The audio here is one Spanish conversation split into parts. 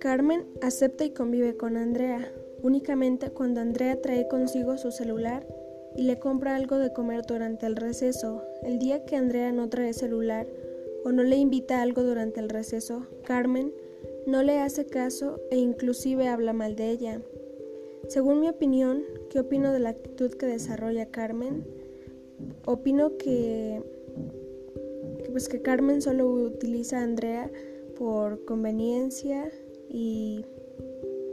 Carmen acepta y convive con Andrea, únicamente cuando Andrea trae consigo su celular y le compra algo de comer durante el receso. El día que Andrea no trae celular o no le invita algo durante el receso, Carmen no le hace caso e inclusive habla mal de ella. Según mi opinión, ¿qué opino de la actitud que desarrolla Carmen? Opino que, pues que Carmen solo utiliza a Andrea por conveniencia y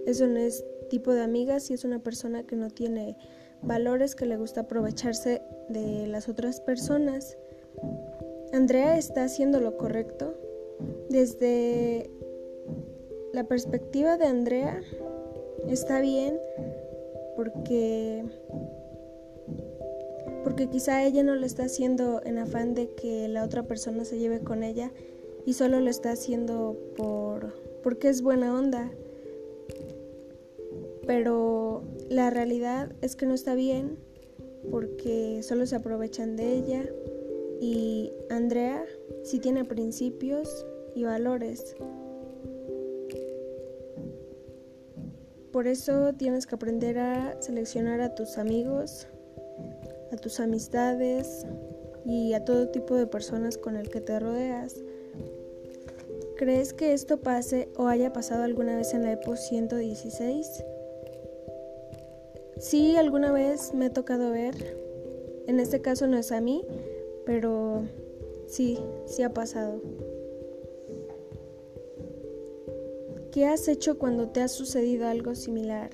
eso no es tipo de amiga si es una persona que no tiene valores, que le gusta aprovecharse de las otras personas. Andrea está haciendo lo correcto. Desde la perspectiva de Andrea está bien porque porque quizá ella no lo está haciendo en afán de que la otra persona se lleve con ella y solo lo está haciendo por porque es buena onda. Pero la realidad es que no está bien porque solo se aprovechan de ella y Andrea sí tiene principios y valores. Por eso tienes que aprender a seleccionar a tus amigos, a tus amistades y a todo tipo de personas con el que te rodeas. ¿Crees que esto pase o haya pasado alguna vez en la EPO 116? Sí, alguna vez me ha tocado ver. En este caso no es a mí, pero sí, sí ha pasado. ¿Qué has hecho cuando te ha sucedido algo similar?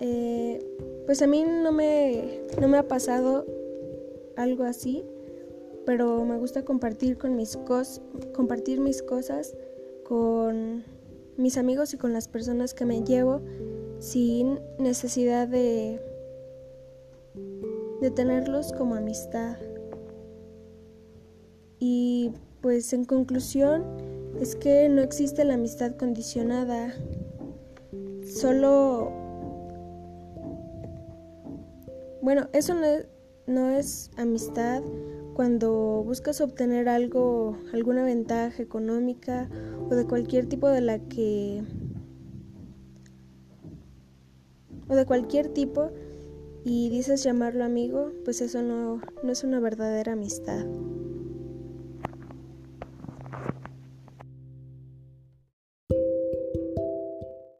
Eh, pues a mí no me, no me ha pasado algo así, pero me gusta compartir con mis compartir mis cosas con mis amigos y con las personas que me llevo sin necesidad de de tenerlos como amistad. Y pues en conclusión es que no existe la amistad condicionada. Solo bueno, eso no es, no es amistad cuando buscas obtener algo, alguna ventaja económica o de cualquier tipo de la que o de cualquier tipo y dices llamarlo amigo, pues eso no, no es una verdadera amistad.